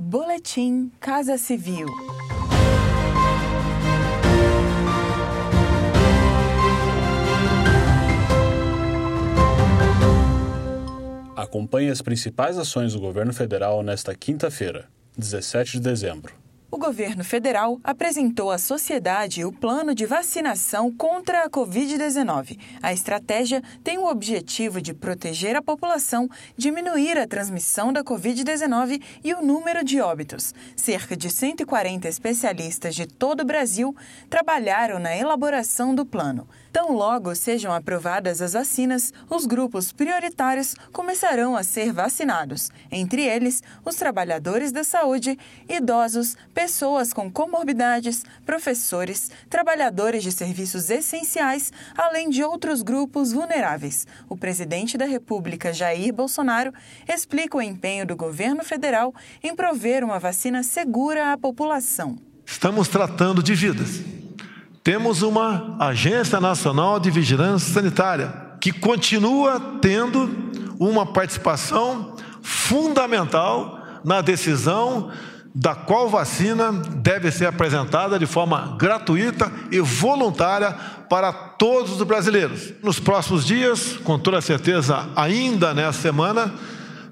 Boletim Casa Civil. Acompanhe as principais ações do governo federal nesta quinta-feira, 17 de dezembro. O governo federal apresentou à sociedade o plano de vacinação contra a Covid-19. A estratégia tem o objetivo de proteger a população, diminuir a transmissão da Covid-19 e o número de óbitos. Cerca de 140 especialistas de todo o Brasil trabalharam na elaboração do plano. Tão logo sejam aprovadas as vacinas, os grupos prioritários começarão a ser vacinados, entre eles os trabalhadores da saúde, idosos, pessoas com comorbidades, professores, trabalhadores de serviços essenciais, além de outros grupos vulneráveis. O presidente da República, Jair Bolsonaro, explica o empenho do governo federal em prover uma vacina segura à população. Estamos tratando de vidas. Temos uma Agência Nacional de Vigilância Sanitária que continua tendo uma participação fundamental na decisão da qual vacina deve ser apresentada de forma gratuita e voluntária para todos os brasileiros. Nos próximos dias, com toda certeza, ainda nessa semana,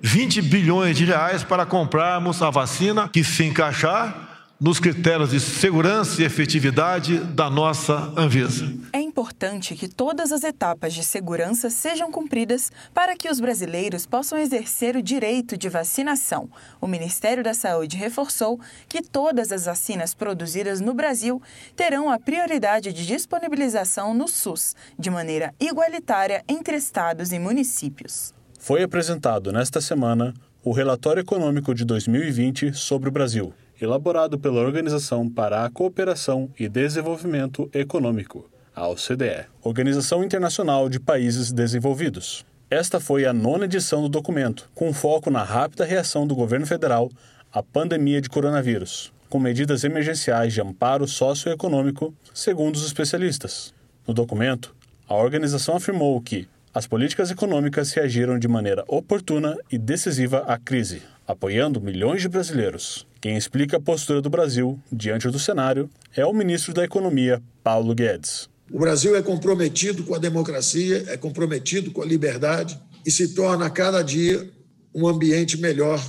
20 bilhões de reais para comprarmos a vacina que se encaixar nos critérios de segurança e efetividade da nossa Anvisa. É importante que todas as etapas de segurança sejam cumpridas para que os brasileiros possam exercer o direito de vacinação. O Ministério da Saúde reforçou que todas as vacinas produzidas no Brasil terão a prioridade de disponibilização no SUS, de maneira igualitária entre estados e municípios. Foi apresentado nesta semana o relatório econômico de 2020 sobre o Brasil elaborado pela Organização para a Cooperação e Desenvolvimento Econômico, a OCDE, Organização Internacional de Países Desenvolvidos. Esta foi a nona edição do documento, com foco na rápida reação do governo federal à pandemia de coronavírus, com medidas emergenciais de amparo socioeconômico, segundo os especialistas. No documento, a organização afirmou que as políticas econômicas reagiram de maneira oportuna e decisiva à crise, apoiando milhões de brasileiros. Quem explica a postura do Brasil diante do cenário é o ministro da Economia, Paulo Guedes. O Brasil é comprometido com a democracia, é comprometido com a liberdade e se torna a cada dia um ambiente melhor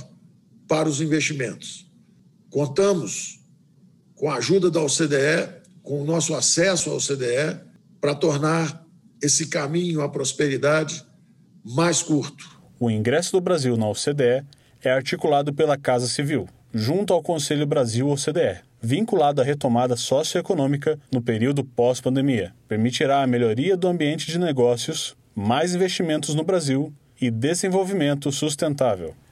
para os investimentos. Contamos com a ajuda da OCDE, com o nosso acesso à OCDE, para tornar esse caminho à prosperidade mais curto. O ingresso do Brasil na OCDE é articulado pela Casa Civil, junto ao Conselho Brasil-OCDE, vinculado à retomada socioeconômica no período pós-pandemia. Permitirá a melhoria do ambiente de negócios, mais investimentos no Brasil e desenvolvimento sustentável.